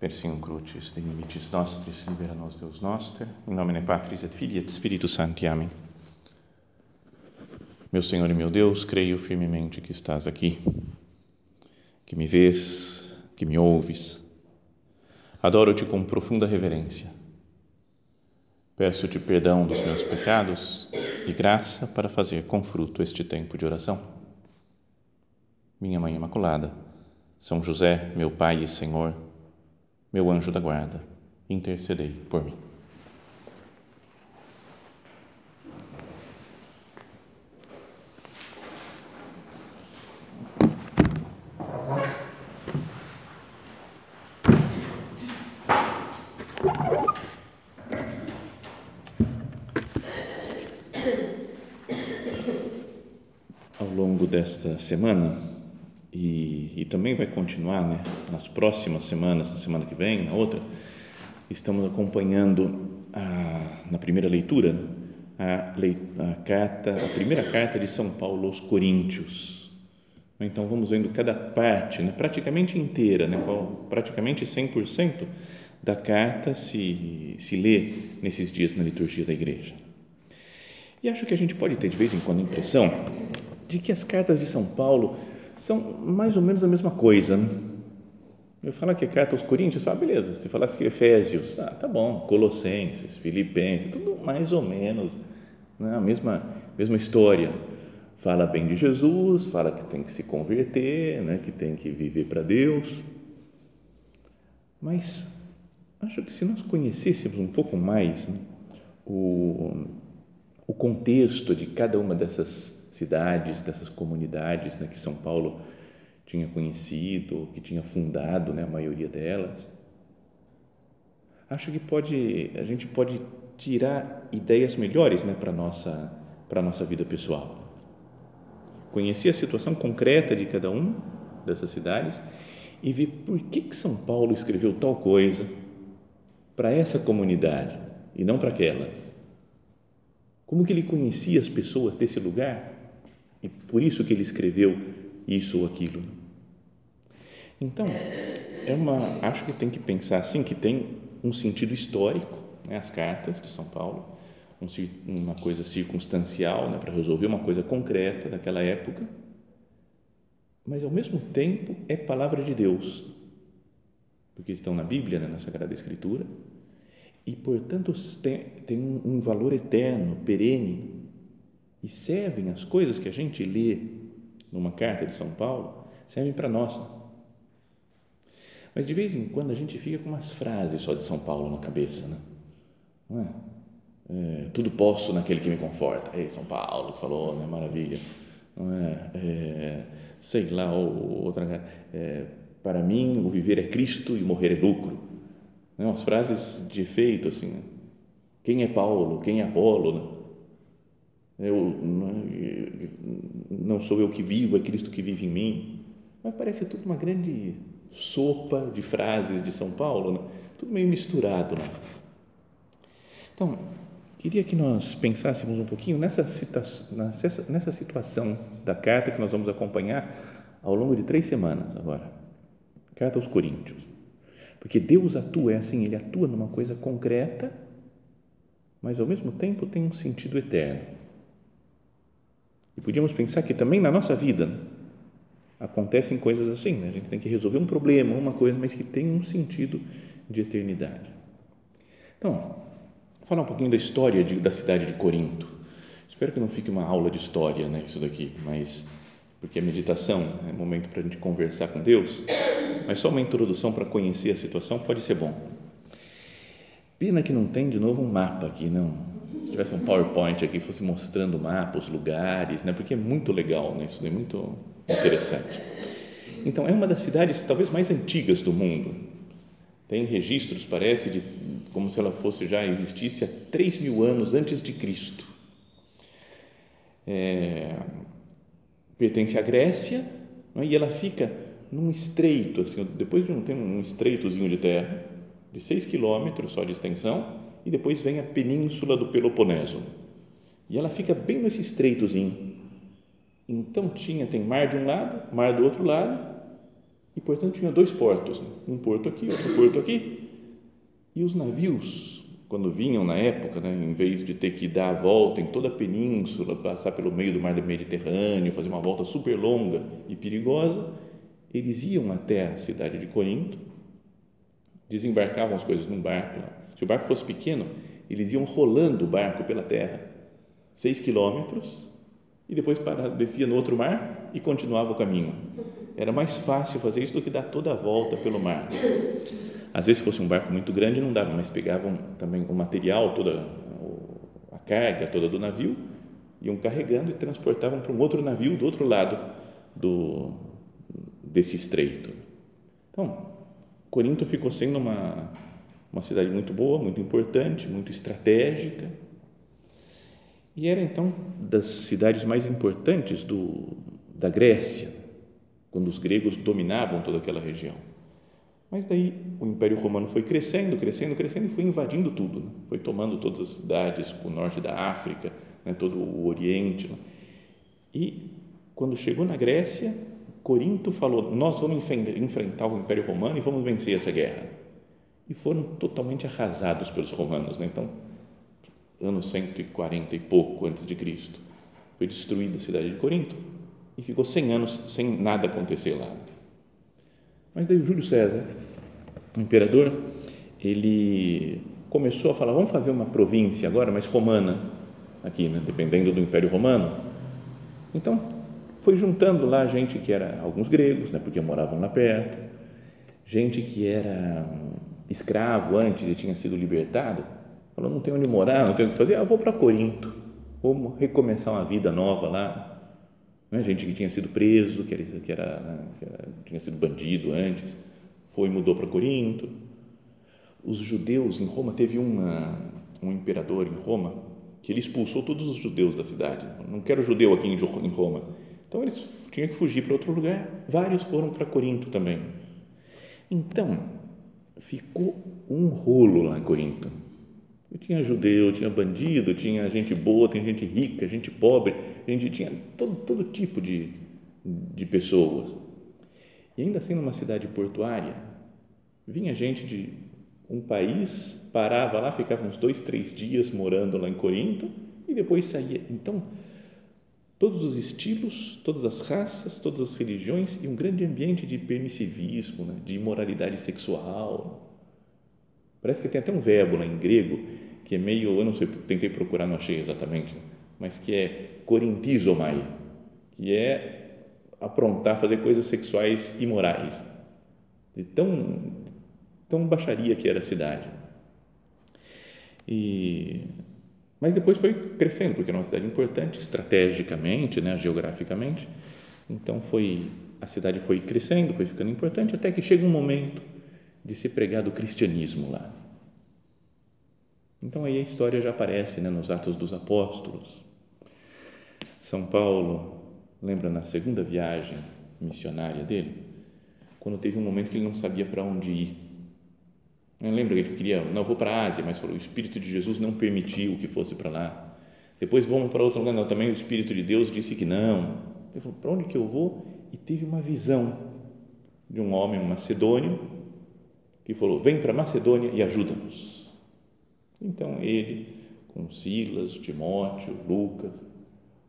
Persium crucis de nimicis nostris, libera nos Deus noster, em nome Patris et Filii et Spiritus Sancti. Amém. Meu Senhor e meu Deus, creio firmemente que estás aqui, que me vês, que me ouves. Adoro-te com profunda reverência. Peço-te perdão dos meus pecados e graça para fazer com fruto este tempo de oração. Minha Mãe Imaculada, São José, meu Pai e Senhor, meu anjo da guarda, intercedei por mim. Ao longo desta semana, e, e também vai continuar né, nas próximas semanas, na semana que vem, na outra, estamos acompanhando a, na primeira leitura a, a, carta, a primeira carta de São Paulo aos Coríntios. Então vamos vendo cada parte, né, praticamente inteira, né, praticamente 100% da carta se, se lê nesses dias na liturgia da igreja. E acho que a gente pode ter de vez em quando a impressão de que as cartas de São Paulo são mais ou menos a mesma coisa. Né? Eu falo que é carta aos Coríntios, fala, beleza. Se falasse que Efésios, ah, tá bom. Colossenses, Filipenses, tudo mais ou menos né? a mesma, mesma história. Fala bem de Jesus, fala que tem que se converter, né? que tem que viver para Deus. Mas acho que se nós conhecêssemos um pouco mais né? o, o contexto de cada uma dessas cidades, dessas comunidades né, que São Paulo tinha conhecido, que tinha fundado, né, a maioria delas. Acho que pode, a gente pode tirar ideias melhores né, para a nossa, nossa vida pessoal. Conhecer a situação concreta de cada um dessas cidades e ver por que, que São Paulo escreveu tal coisa para essa comunidade e não para aquela. Como que ele conhecia as pessoas desse lugar e por isso que ele escreveu isso ou aquilo. Então, é uma, acho que tem que pensar assim, que tem um sentido histórico, né, as cartas de São Paulo, um, uma coisa circunstancial, né, para resolver uma coisa concreta daquela época, mas ao mesmo tempo é palavra de Deus, porque estão na Bíblia, né, na Sagrada Escritura, e portanto tem, tem um, valor eterno, perene, e servem as coisas que a gente lê numa carta de São Paulo, servem para nós. Mas de vez em quando a gente fica com umas frases só de São Paulo na cabeça, né? não é? é tudo posso naquele que me conforta. Ei, São Paulo que falou, né? Maravilha. Não é? é sei lá, ou, outra. É, para mim, o viver é Cristo e morrer é lucro. Né? Umas frases de efeito assim. Né? Quem é Paulo? Quem é Apolo? Né? Eu, não sou eu que vivo, é Cristo que vive em mim. Mas parece tudo uma grande sopa de frases de São Paulo, né? tudo meio misturado. Né? Então, queria que nós pensássemos um pouquinho nessa, nessa, nessa situação da carta que nós vamos acompanhar ao longo de três semanas agora. Carta aos Coríntios. Porque Deus atua, é assim, Ele atua numa coisa concreta, mas ao mesmo tempo tem um sentido eterno. E podíamos pensar que também na nossa vida acontecem coisas assim, né? a gente tem que resolver um problema, uma coisa, mas que tem um sentido de eternidade. Então, vou falar um pouquinho da história de, da cidade de Corinto. Espero que não fique uma aula de história, né, isso daqui, mas porque a meditação é momento para a gente conversar com Deus, mas só uma introdução para conhecer a situação pode ser bom. Pena que não tem de novo um mapa aqui, não se tivesse um PowerPoint aqui, fosse mostrando o mapa, os lugares, né? porque é muito legal, né? isso é muito interessante. Então, é uma das cidades talvez mais antigas do mundo. Tem registros, parece, de como se ela fosse já existisse há 3 mil anos antes de Cristo. É, pertence à Grécia é? e ela fica num estreito, assim, depois de um, tem um estreitozinho de terra, de 6 quilômetros só de extensão, e depois vem a península do Peloponeso. E ela fica bem nesse estreitozinho. Então tinha tem mar de um lado, mar do outro lado, E, portanto, tinha dois portos, né? um porto aqui, outro porto aqui. E os navios, quando vinham na época, né, em vez de ter que dar a volta em toda a península, passar pelo meio do mar Mediterrâneo, fazer uma volta super longa e perigosa, eles iam até a cidade de Corinto, desembarcavam as coisas num barco. Se o barco fosse pequeno, eles iam rolando o barco pela terra, seis quilômetros, e depois para, descia no outro mar e continuava o caminho. Era mais fácil fazer isso do que dar toda a volta pelo mar. Às vezes, se fosse um barco muito grande, não dava, mas pegavam também o material, toda a carga toda do navio, iam carregando e transportavam para um outro navio do outro lado do, desse estreito. Então, Corinto ficou sendo uma, uma cidade muito boa, muito importante, muito estratégica. E era então das cidades mais importantes do, da Grécia, quando os gregos dominavam toda aquela região. Mas daí o Império Romano foi crescendo, crescendo, crescendo e foi invadindo tudo. Né? Foi tomando todas as cidades, o norte da África, né? todo o Oriente. Né? E quando chegou na Grécia, Corinto falou: Nós vamos enfrentar o Império Romano e vamos vencer essa guerra. E foram totalmente arrasados pelos romanos. Né? Então, ano 140 e pouco antes de Cristo, foi destruída a cidade de Corinto e ficou 100 anos sem nada acontecer lá. Mas daí o Júlio César, o imperador, ele começou a falar: vamos fazer uma província agora, mas romana, aqui, né? dependendo do Império Romano. Então, foi juntando lá gente que era alguns gregos, né, porque moravam lá perto, gente que era escravo antes e tinha sido libertado, falou, não tem onde morar, não tem o que fazer, ah, vou para Corinto, vou recomeçar uma vida nova lá, né, gente que tinha sido preso, que era, que era, né, que era tinha sido bandido antes, foi e mudou para Corinto, os judeus em Roma, teve uma, um imperador em Roma, que ele expulsou todos os judeus da cidade, não quero judeu aqui em Roma, então eles tinham que fugir para outro lugar. Vários foram para Corinto também. Então, ficou um rolo lá em Corinto. tinha judeu, tinha bandido, tinha gente boa, tem gente rica, gente pobre, gente tinha todo, todo tipo de, de pessoas. E ainda assim, numa cidade portuária, vinha gente de um país, parava lá, ficava uns dois, três dias morando lá em Corinto e depois saía. Então, todos os estilos, todas as raças, todas as religiões e um grande ambiente de permissivismo, né, de imoralidade sexual. Parece que tem até um verbo lá em grego que é meio, eu não sei, tentei procurar, não achei exatamente, mas que é corintizomai, que é aprontar, fazer coisas sexuais imorais. De tão, tão baixaria que era a cidade. E mas depois foi crescendo, porque era uma cidade importante estrategicamente, né, geograficamente. Então foi a cidade foi crescendo, foi ficando importante até que chega um momento de se pregar do cristianismo lá. Então aí a história já aparece, né, nos Atos dos Apóstolos. São Paulo, lembra na segunda viagem missionária dele, quando teve um momento que ele não sabia para onde ir lembra que ele queria, não vou para a Ásia, mas falou, o Espírito de Jesus não permitiu que fosse para lá. Depois vamos para outro lugar, não, também o Espírito de Deus disse que não. Ele falou, para onde que eu vou? E teve uma visão de um homem macedônio que falou, vem para Macedônia e ajuda-nos. Então ele, com Silas, Timóteo, Lucas,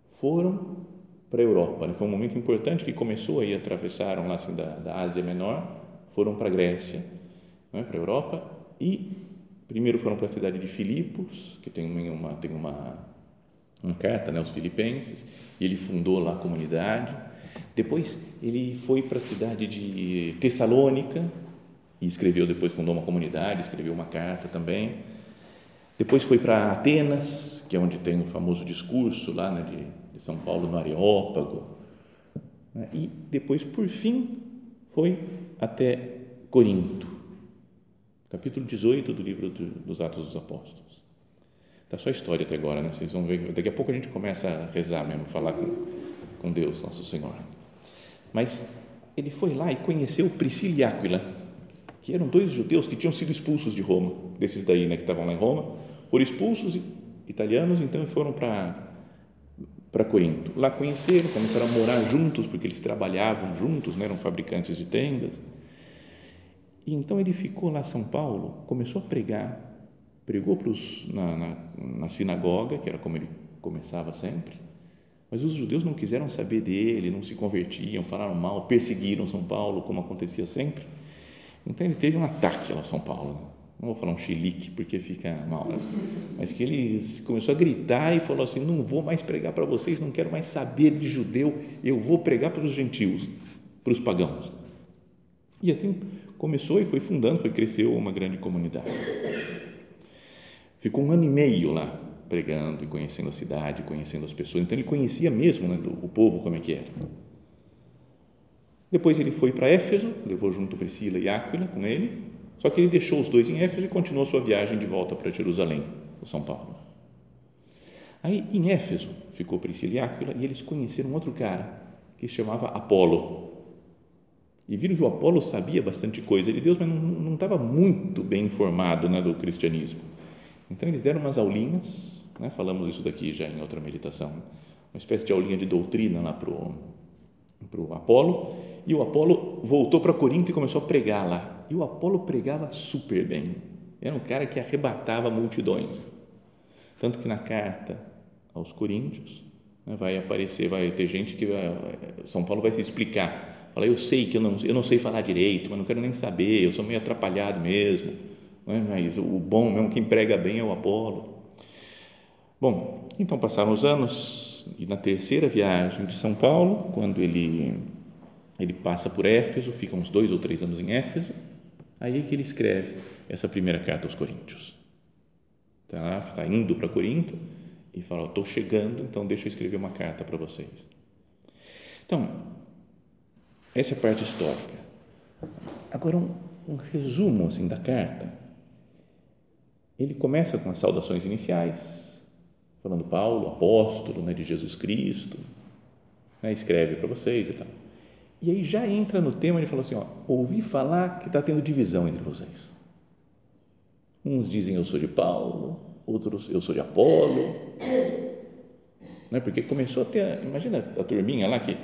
foram para a Europa. Foi um momento importante que começou aí, atravessaram lá assim, da, da Ásia Menor, foram para a Grécia né, para a Europa e primeiro foram para a cidade de Filipos, que tem uma, tem uma, uma carta né, aos filipenses, e ele fundou lá a comunidade. Depois ele foi para a cidade de Tessalônica e escreveu, depois fundou uma comunidade, escreveu uma carta também. Depois foi para Atenas, que é onde tem o famoso discurso lá né, de, de São Paulo no Areópago. Né, e depois, por fim, foi até Corinto capítulo 18 do livro dos Atos dos Apóstolos. Está só a história até agora, né? Vocês vão ver. Daqui a pouco a gente começa a rezar mesmo, falar com, com Deus, nosso Senhor. Mas ele foi lá e conheceu Priscila e Áquila, que eram dois judeus que tinham sido expulsos de Roma, desses daí, né, que estavam lá em Roma, foram expulsos italianos, então foram para para Corinto. Lá conheceram, começaram a morar juntos, porque eles trabalhavam juntos, né, eram fabricantes de tendas. E então ele ficou lá em São Paulo, começou a pregar, pregou pros, na, na, na sinagoga, que era como ele começava sempre, mas os judeus não quiseram saber dele, não se convertiam, falaram mal, perseguiram São Paulo, como acontecia sempre. Então ele teve um ataque lá em São Paulo. Não vou falar um chilique porque fica mal, né? mas que ele começou a gritar e falou assim: Não vou mais pregar para vocês, não quero mais saber de judeu, eu vou pregar para os gentios, para os pagãos. E assim começou e foi fundando, foi cresceu uma grande comunidade. Ficou um ano e meio lá pregando e conhecendo a cidade, conhecendo as pessoas. Então ele conhecia mesmo né, o povo como é que era. Depois ele foi para Éfeso, levou junto Priscila e Áquila com ele, só que ele deixou os dois em Éfeso e continuou sua viagem de volta para Jerusalém, o São Paulo. Aí em Éfeso ficou Priscila e Áquila e eles conheceram um outro cara que se chamava Apolo. E viram que o Apolo sabia bastante coisa de Deus, mas não estava muito bem informado né, do cristianismo. Então eles deram umas aulinhas, né, falamos isso daqui já em outra meditação, uma espécie de aulinha de doutrina lá para o Apolo e o Apolo voltou para Corinto e começou a pregar lá. E o Apolo pregava super bem. Era um cara que arrebatava multidões. Tanto que na carta aos Coríntios né, vai aparecer, vai ter gente que vai, São Paulo vai se explicar. Fala, eu sei que eu não, eu não sei falar direito, mas não quero nem saber, eu sou meio atrapalhado mesmo. Né, mas o bom mesmo, quem prega bem é o Apolo. Bom, então passaram os anos e na terceira viagem de São Paulo, quando ele ele passa por Éfeso, fica uns dois ou três anos em Éfeso, aí é que ele escreve essa primeira carta aos Coríntios. Está tá indo para Corinto e fala: Estou chegando, então deixa eu escrever uma carta para vocês. Então, essa é a parte histórica. Agora, um, um resumo assim da carta. Ele começa com as saudações iniciais, falando Paulo, apóstolo né, de Jesus Cristo, né, escreve para vocês e tal. E aí já entra no tema, ele falou assim, ó, ouvi falar que está tendo divisão entre vocês. Uns dizem eu sou de Paulo, outros eu sou de Apolo. Não é? Porque começou a ter, imagina a turminha lá que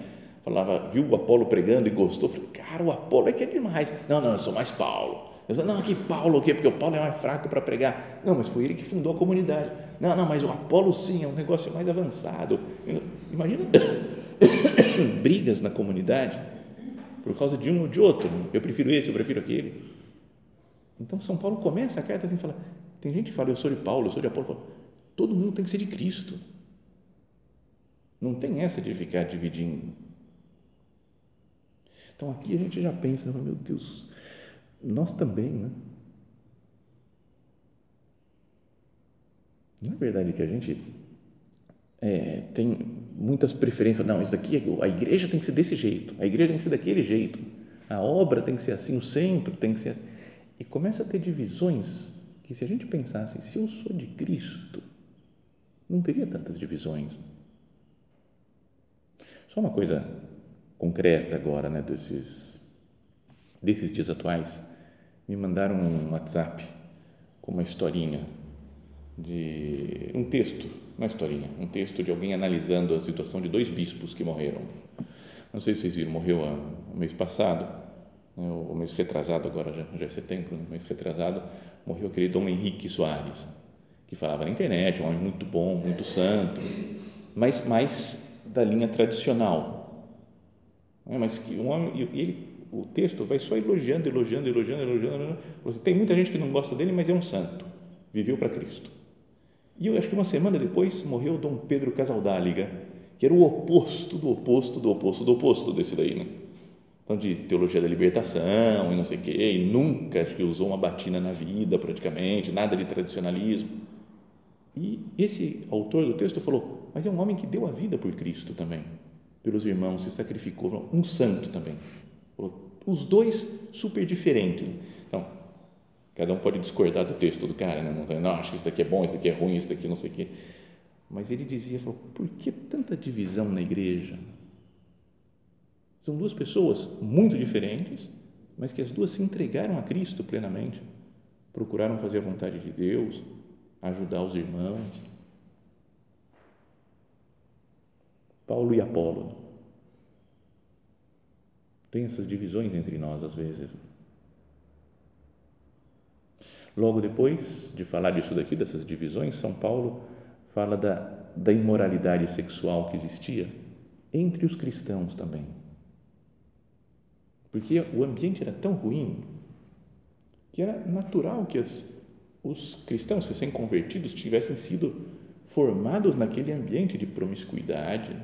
falava, viu o Apolo pregando e gostou, falou, cara, o Apolo é que é demais. Não, não, eu sou mais Paulo. Eu falei, não, que Paulo o quê? Porque o Paulo é mais fraco para pregar. Não, mas foi ele que fundou a comunidade. Não, não, mas o Apolo sim, é um negócio mais avançado. Imagina brigas na comunidade por causa de um ou de outro. Eu prefiro esse, eu prefiro aquele. Então, São Paulo começa a carta assim, fala, tem gente que fala, eu sou de Paulo, eu sou de Apolo. Todo mundo tem que ser de Cristo. Não tem essa de ficar dividindo. Então, aqui a gente já pensa, meu Deus, nós também, né? Não é verdade que a gente é, tem muitas preferências. Não, isso daqui, é a igreja tem que ser desse jeito, a igreja tem que ser daquele jeito, a obra tem que ser assim, o centro tem que ser assim. E começa a ter divisões que, se a gente pensasse, se eu sou de Cristo, não teria tantas divisões. Só uma coisa concreta agora, né, desses, desses dias atuais. Me mandaram um WhatsApp com uma historinha de um texto, uma historinha, um texto de alguém analisando a situação de dois bispos que morreram. Não sei se vocês viram, morreu o mês passado, né, o mês retrasado, agora já, já é setembro, né, mês retrasado, morreu aquele Dom Henrique Soares, que falava na internet, um homem muito bom, muito santo, mas mais da linha tradicional. Né, mas que um homem, ele, o texto vai só elogiando, elogiando, elogiando, elogiando. elogiando. Tem muita gente que não gosta dele, mas é um santo, viveu para Cristo. E eu acho que uma semana depois morreu Dom Pedro Casaldáliga, que era o oposto do oposto do oposto do oposto desse daí, né? Então, de teologia da libertação e não sei o quê, e nunca acho que usou uma batina na vida praticamente, nada de tradicionalismo. E esse autor do texto falou, mas é um homem que deu a vida por Cristo também, pelos irmãos, se sacrificou, um santo também. Os dois super diferentes. Então, Cada um pode discordar do texto do cara, né? não, não acho que isso daqui é bom, isso daqui é ruim, isso daqui não sei o quê. Mas ele dizia, falou, por que tanta divisão na igreja? São duas pessoas muito diferentes, mas que as duas se entregaram a Cristo plenamente, procuraram fazer a vontade de Deus, ajudar os irmãos. Paulo e Apolo. Tem essas divisões entre nós às vezes. Logo depois de falar disso daqui, dessas divisões, São Paulo fala da, da imoralidade sexual que existia entre os cristãos também. Porque o ambiente era tão ruim que era natural que as, os cristãos recém-convertidos tivessem sido formados naquele ambiente de promiscuidade,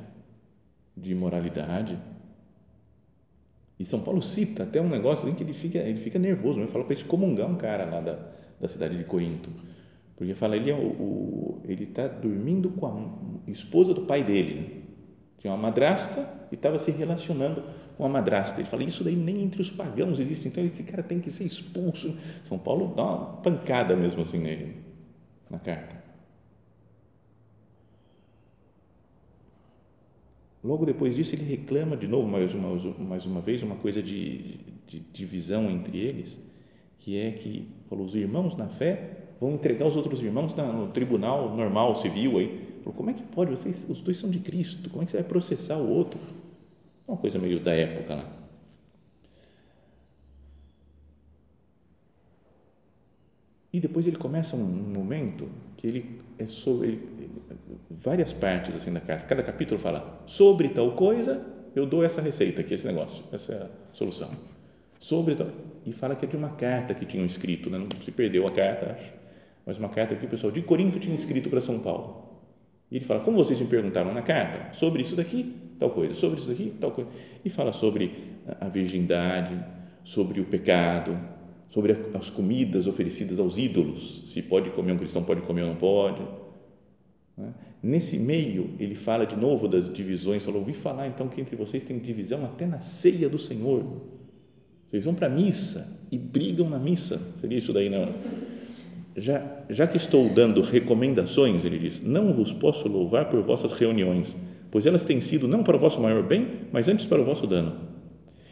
de imoralidade. E São Paulo cita até um negócio em que ele fica, ele fica nervoso, ele fala para excomungar um cara lá da, da cidade de Corinto. Porque fala, ele é o, o ele está dormindo com a esposa do pai dele. Né? Tinha uma madrasta e estava se relacionando com a madrasta. Ele fala, isso daí nem entre os pagãos existe, então esse cara tem que ser expulso. São Paulo dá uma pancada mesmo assim nele, na carta. Logo depois disso, ele reclama de novo, mais uma, mais uma vez, uma coisa de, de divisão entre eles, que é que falou, os irmãos na fé vão entregar os outros irmãos no tribunal normal, civil. Aí. Falou, como é que pode? Vocês, os dois são de Cristo, como é que você vai processar o outro? Uma coisa meio da época lá. E depois ele começa um momento que ele é sobre ele, várias partes assim da carta. Cada capítulo fala sobre tal coisa, eu dou essa receita aqui, esse negócio, essa solução. Sobre tal e fala que é de uma carta que tinham escrito, né? não se perdeu a carta, acho, mas uma carta que o pessoal de Corinto tinha escrito para São Paulo. E ele fala, como vocês me perguntaram na carta, sobre isso daqui, tal coisa, sobre isso daqui, tal coisa. E fala sobre a virgindade, sobre o pecado, sobre as comidas oferecidas aos ídolos, se pode comer um cristão, pode comer ou não pode. Né? Nesse meio, ele fala de novo das divisões, falou, ouvi falar então que entre vocês tem divisão até na ceia do Senhor. Vocês vão para a missa e brigam na missa, seria isso daí, não? Já, já que estou dando recomendações, ele diz, não vos posso louvar por vossas reuniões, pois elas têm sido não para o vosso maior bem, mas antes para o vosso dano.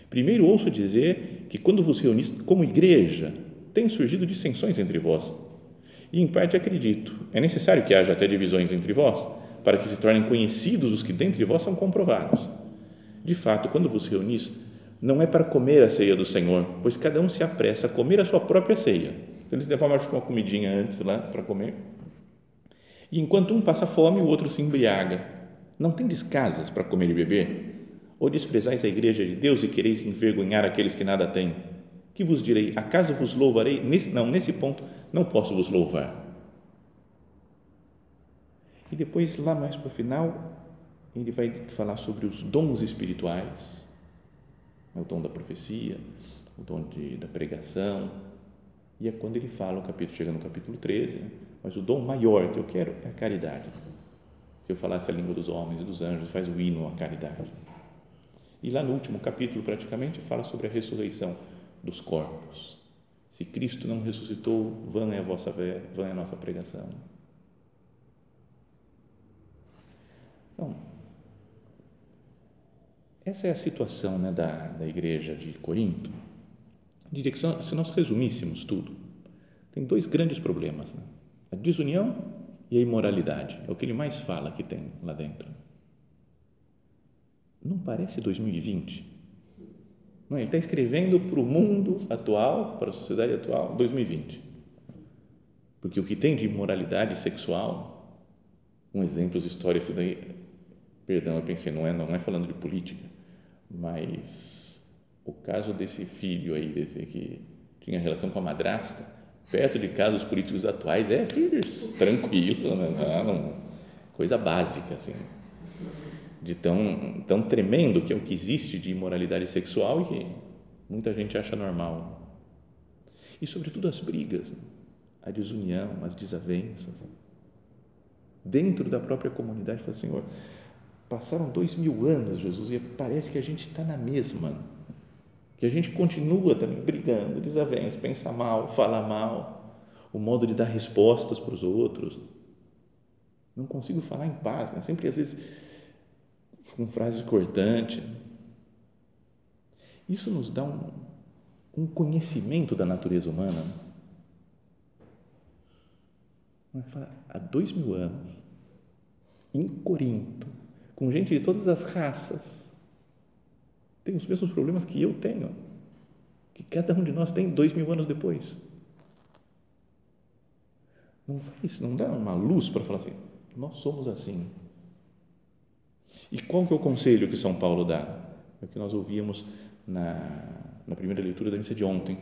Primeiro ouço dizer que quando vos reunis como igreja, tem surgido dissensões entre vós. E em parte acredito, é necessário que haja até divisões entre vós, para que se tornem conhecidos os que dentre vós são comprovados. De fato, quando vos reunis, não é para comer a ceia do Senhor, pois cada um se apressa a comer a sua própria ceia. Então, eles levavam acho, uma comidinha antes lá para comer. E enquanto um passa fome, o outro se embriaga. Não tendes casas para comer e beber? Ou desprezais a igreja de Deus e quereis envergonhar aqueles que nada têm? Que vos direi? Acaso vos louvarei? Não, nesse ponto não posso vos louvar. E depois, lá mais para o final, ele vai falar sobre os dons espirituais, o dom da profecia, o dom de, da pregação. E é quando ele fala, o capítulo chega no capítulo 13, né? mas o dom maior que eu quero é a caridade. Se eu falasse a língua dos homens e dos anjos, faz o hino à caridade. E lá no último capítulo, praticamente, fala sobre a ressurreição dos corpos. Se Cristo não ressuscitou, vã é a vossa fé, vã é a nossa pregação. Então, essa é a situação né, da, da igreja de Corinto. Diria que se nós resumíssemos tudo, tem dois grandes problemas: né? a desunião e a imoralidade. É o que ele mais fala que tem lá dentro. Não parece 2020? Não, ele está escrevendo para o mundo atual, para a sociedade atual, 2020. Porque o que tem de imoralidade sexual, um exemplo de história, esse daí, perdão, eu pensei, não é, não é falando de política, mas o caso desse filho aí, desse que tinha relação com a madrasta, perto de casos políticos atuais, é tranquilo, né? não, coisa básica, assim de tão, tão tremendo que é o que existe de imoralidade sexual e que muita gente acha normal. E, sobretudo, as brigas, a desunião, as desavenças. Dentro da própria comunidade, fala, Senhor, passaram dois mil anos, Jesus, e parece que a gente está na mesma, que a gente continua também brigando, desavenças, pensa mal, fala mal, o modo de dar respostas para os outros. Não consigo falar em paz, né? sempre às vezes com frase cortante. Isso nos dá um, um conhecimento da natureza humana. Há dois mil anos, em Corinto, com gente de todas as raças, tem os mesmos problemas que eu tenho, que cada um de nós tem dois mil anos depois. Não faz, não dá uma luz para falar assim, nós somos assim. E qual que é o conselho que São Paulo dá? É o que nós ouvíamos na, na primeira leitura da missa de ontem.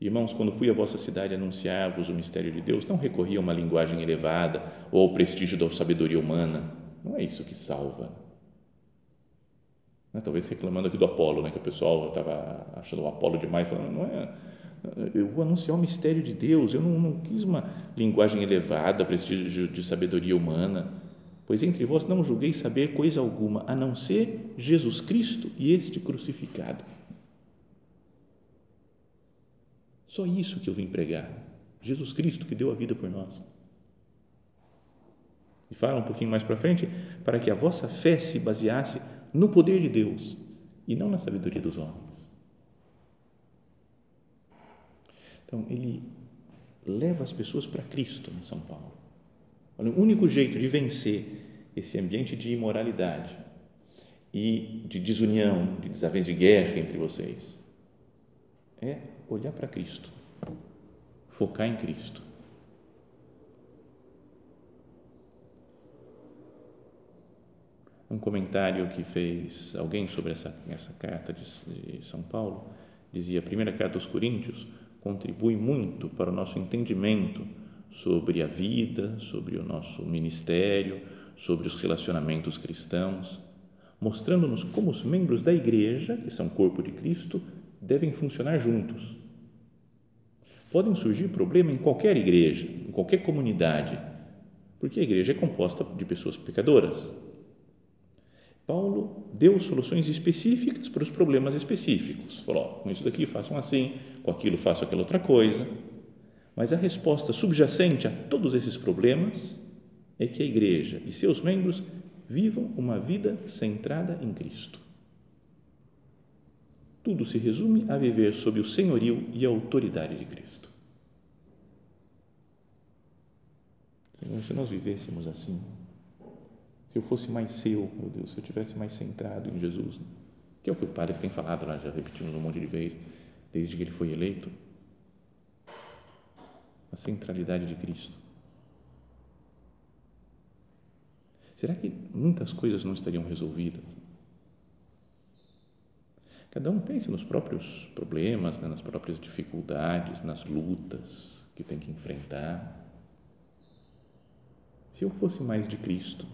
Irmãos, quando fui à vossa cidade anunciar-vos o mistério de Deus, não recorri a uma linguagem elevada ou ao prestígio da sabedoria humana. Não é isso que salva. Né? Talvez reclamando aqui do Apolo, né? que o pessoal estava achando o Apolo demais, falando, não é eu vou anunciar o mistério de Deus, eu não, não quis uma linguagem elevada, prestígio de, de sabedoria humana, pois entre vós não julguei saber coisa alguma, a não ser Jesus Cristo e este crucificado. Só isso que eu vim pregar, Jesus Cristo que deu a vida por nós. E fala um pouquinho mais para frente, para que a vossa fé se baseasse no poder de Deus e não na sabedoria dos homens. Então, ele leva as pessoas para Cristo em São Paulo. Olha, o único jeito de vencer esse ambiente de imoralidade e de desunião, de desavença, de guerra entre vocês, é olhar para Cristo, focar em Cristo. Um comentário que fez alguém sobre essa, essa carta de, de São Paulo dizia, a primeira carta aos Coríntios, contribui muito para o nosso entendimento sobre a vida, sobre o nosso ministério, sobre os relacionamentos cristãos, mostrando-nos como os membros da igreja, que são corpo de Cristo, devem funcionar juntos. Podem surgir problemas em qualquer igreja, em qualquer comunidade, porque a igreja é composta de pessoas pecadoras. Paulo deu soluções específicas para os problemas específicos. Falou: com isso daqui façam assim, com aquilo faço aquela outra coisa. Mas a resposta subjacente a todos esses problemas é que a igreja e seus membros vivam uma vida centrada em Cristo. Tudo se resume a viver sob o senhorio e a autoridade de Cristo. Se nós vivêssemos assim, se eu fosse mais seu, meu Deus, se eu tivesse mais centrado em Jesus, que é o que o Padre tem falado, lá já repetimos um monte de vezes, desde que ele foi eleito, a centralidade de Cristo. Será que muitas coisas não estariam resolvidas? Cada um pensa nos próprios problemas, né, nas próprias dificuldades, nas lutas que tem que enfrentar. Se eu fosse mais de Cristo,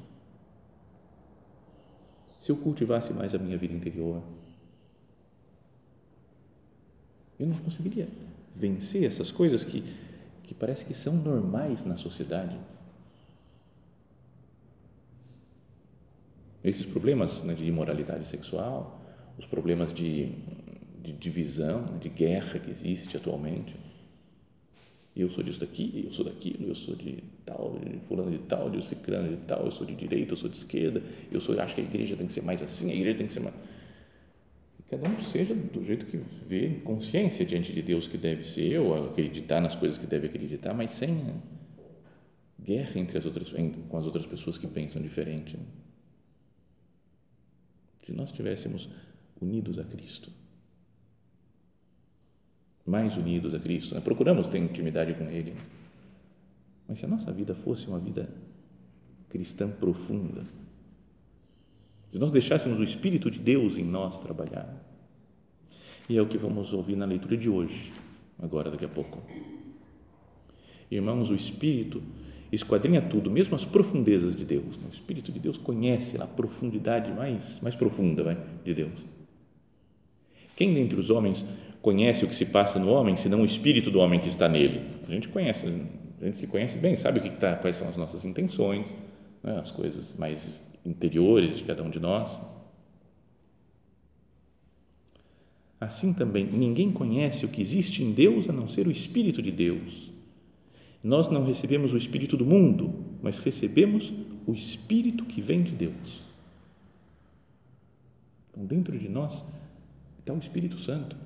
se eu cultivasse mais a minha vida interior, eu não conseguiria vencer essas coisas que, que parece que são normais na sociedade. Esses problemas né, de imoralidade sexual, os problemas de, de divisão, de guerra que existe atualmente. Eu sou disso daqui, eu sou daquilo, eu sou de tal, de fulano de tal, de ciclano de tal, eu sou de direita, eu sou de esquerda, eu sou, acho que a igreja tem que ser mais assim, a igreja tem que ser mais cada um seja do jeito que vê consciência diante de Deus que deve ser ou acreditar nas coisas que deve acreditar, mas sem guerra entre as outras com as outras pessoas que pensam diferente. Se nós estivéssemos unidos a Cristo, mais unidos a Cristo, né? procuramos ter intimidade com Ele, mas se a nossa vida fosse uma vida cristã profunda, se nós deixássemos o Espírito de Deus em nós trabalhar. E é o que vamos ouvir na leitura de hoje, agora, daqui a pouco. Irmãos, o Espírito esquadrinha tudo, mesmo as profundezas de Deus. O Espírito de Deus conhece a profundidade mais, mais profunda vai, de Deus. Quem dentre os homens conhece o que se passa no homem, senão o Espírito do homem que está nele? A gente conhece, a gente se conhece bem, sabe o que está, quais são as nossas intenções, né, as coisas mais interiores de cada um de nós. Assim também, ninguém conhece o que existe em Deus a não ser o Espírito de Deus. Nós não recebemos o Espírito do mundo, mas recebemos o Espírito que vem de Deus. Então, dentro de nós está o Espírito Santo.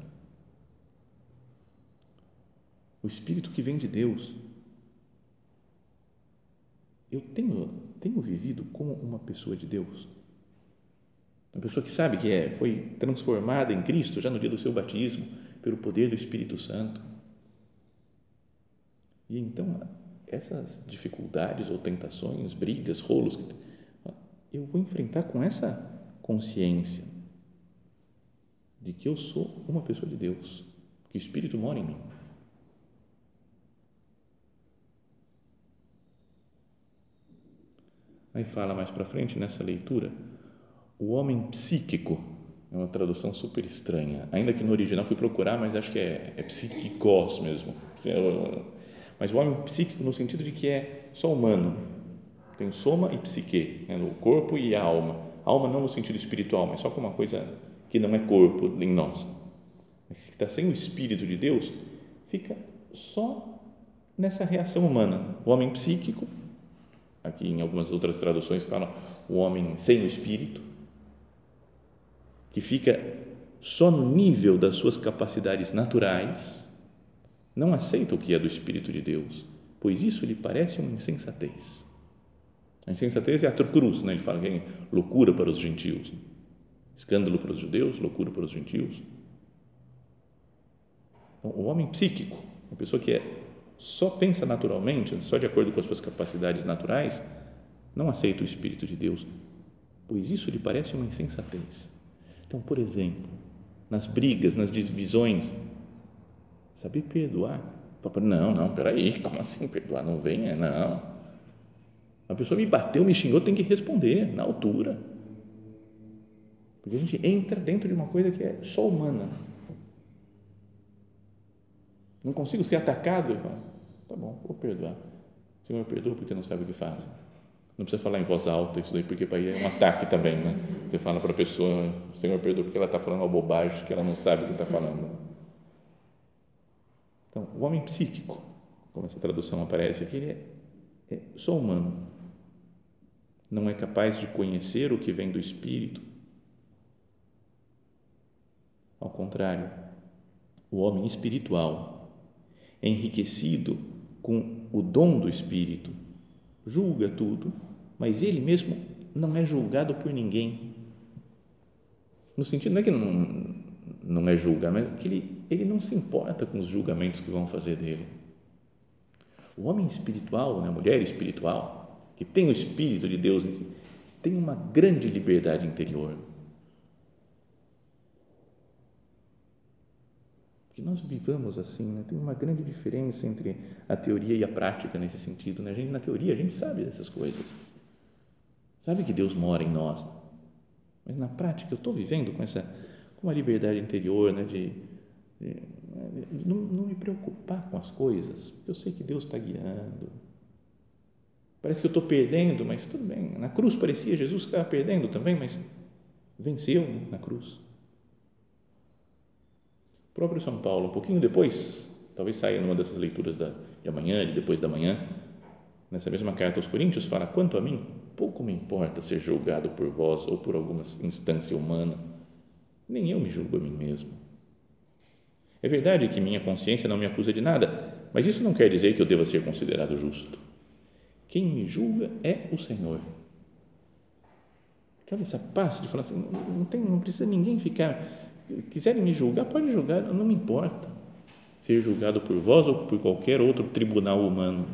O Espírito que vem de Deus. Eu tenho tenho vivido como uma pessoa de Deus? Uma pessoa que sabe que é, foi transformada em Cristo já no dia do seu batismo, pelo poder do Espírito Santo. E então, essas dificuldades ou tentações, brigas, rolos, eu vou enfrentar com essa consciência de que eu sou uma pessoa de Deus, que o Espírito mora em mim. Aí fala mais para frente nessa leitura, o homem psíquico, é uma tradução super estranha, ainda que no original fui procurar, mas acho que é, é psiquicos mesmo. Mas o homem psíquico no sentido de que é só humano, tem soma e psique, né, no corpo e a alma. A alma não no sentido espiritual, mas só como uma coisa que não é corpo em nós. Mas que está sem o Espírito de Deus, fica só nessa reação humana. O homem psíquico Aqui em algumas outras traduções falam o homem sem o espírito, que fica só no nível das suas capacidades naturais, não aceita o que é do Espírito de Deus, pois isso lhe parece uma insensatez. A insensatez é a cruz, né? ele fala que é loucura para os gentios, escândalo para os judeus, loucura para os gentios. Então, o homem psíquico, uma pessoa que é só pensa naturalmente, só de acordo com as suas capacidades naturais, não aceita o Espírito de Deus, pois isso lhe parece uma insensatez. Então, por exemplo, nas brigas, nas divisões, saber perdoar. Não, não, peraí, como assim perdoar? Não venha, não. A pessoa me bateu, me xingou, tem que responder na altura. Porque a gente entra dentro de uma coisa que é só humana. Não consigo ser atacado. Tá bom, vou perdoar. Senhor, perdoa porque não sabe o que faz. Não precisa falar em voz alta isso daí, porque aí é um ataque também, né? Você fala para a pessoa, Senhor, perdoa porque ela está falando uma bobagem que ela não sabe o que está falando. Então, o homem psíquico, como essa tradução aparece aqui, ele é, é só humano. Não é capaz de conhecer o que vem do Espírito. Ao contrário, o homem espiritual, enriquecido com o dom do Espírito, julga tudo, mas ele mesmo não é julgado por ninguém. No sentido, não é que não, não é julgado, mas que ele, ele não se importa com os julgamentos que vão fazer dele. O homem espiritual, né, a mulher espiritual, que tem o Espírito de Deus em si, tem uma grande liberdade interior que nós vivamos assim, né? tem uma grande diferença entre a teoria e a prática nesse sentido. Né? A gente, na teoria, a gente sabe dessas coisas, sabe que Deus mora em nós, mas na prática eu estou vivendo com essa com uma liberdade interior né? de, não, não, me preocupar com as coisas, eu sei que Deus está guiando. Parece que eu estou perdendo, mas tudo bem. Na cruz parecia Jesus que estava perdendo também, mas venceu na cruz o próprio São Paulo, um pouquinho depois, talvez saia numa dessas leituras da, de amanhã, de depois da manhã, nessa mesma carta aos Coríntios, fala: Quanto a mim, pouco me importa ser julgado por vós ou por alguma instância humana, nem eu me julgo a mim mesmo. É verdade que minha consciência não me acusa de nada, mas isso não quer dizer que eu deva ser considerado justo. Quem me julga é o Senhor. Sabe essa paz de falar assim, não, tem, não precisa ninguém ficar quiserem me julgar, pode julgar, não me importa ser julgado por vós ou por qualquer outro tribunal humano.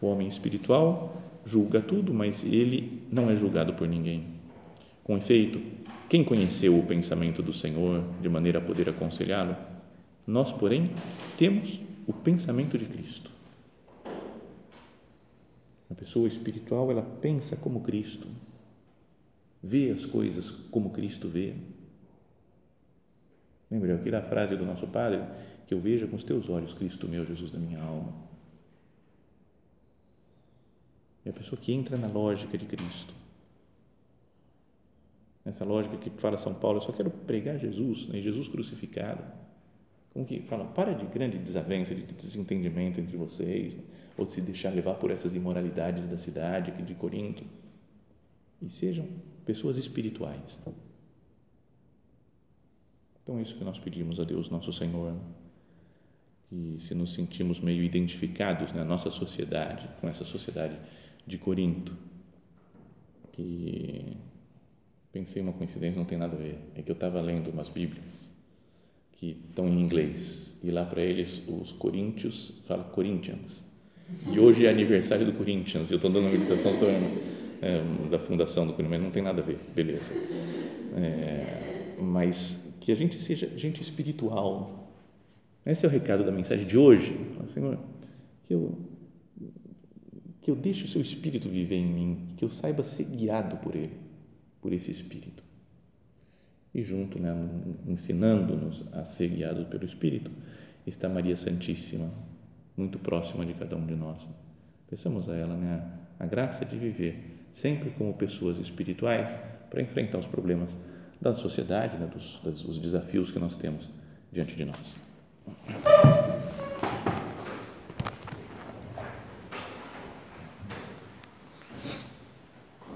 O homem espiritual julga tudo, mas ele não é julgado por ninguém. Com efeito, quem conheceu o pensamento do Senhor de maneira a poder aconselhá-lo? Nós, porém, temos o pensamento de Cristo. A pessoa espiritual, ela pensa como Cristo vê as coisas como Cristo vê. Lembra aquela frase do nosso Padre? Que eu veja com os teus olhos, Cristo meu, Jesus da minha alma. É a pessoa que entra na lógica de Cristo. Nessa lógica que fala São Paulo, eu só quero pregar Jesus, né? Jesus crucificado. Como que fala, para de grande desavença, de desentendimento entre vocês, né? ou de se deixar levar por essas imoralidades da cidade de Corinto. E sejam pessoas espirituais. Então é isso que nós pedimos a Deus, nosso Senhor, e se nos sentimos meio identificados na né, nossa sociedade, com essa sociedade de Corinto, que pensei uma coincidência, não tem nada a ver, é que eu estava lendo umas Bíblias que estão em inglês. E lá para eles os coríntios falam Corinthians. E hoje é aniversário do Corinthians. Eu estou dando uma meditação sobre é, da fundação do Corinthians, não tem nada a ver, beleza. É, mas que a gente seja gente espiritual. Esse é o recado da mensagem de hoje. Senhor que eu que eu deixe o seu Espírito viver em mim que eu saiba ser guiado por ele por esse Espírito e junto, né, ensinando-nos a ser guiados pelo Espírito, está Maria Santíssima, muito próxima de cada um de nós. Peçamos a ela né, a graça de viver sempre como pessoas espirituais para enfrentar os problemas da sociedade, né, dos, dos desafios que nós temos diante de nós.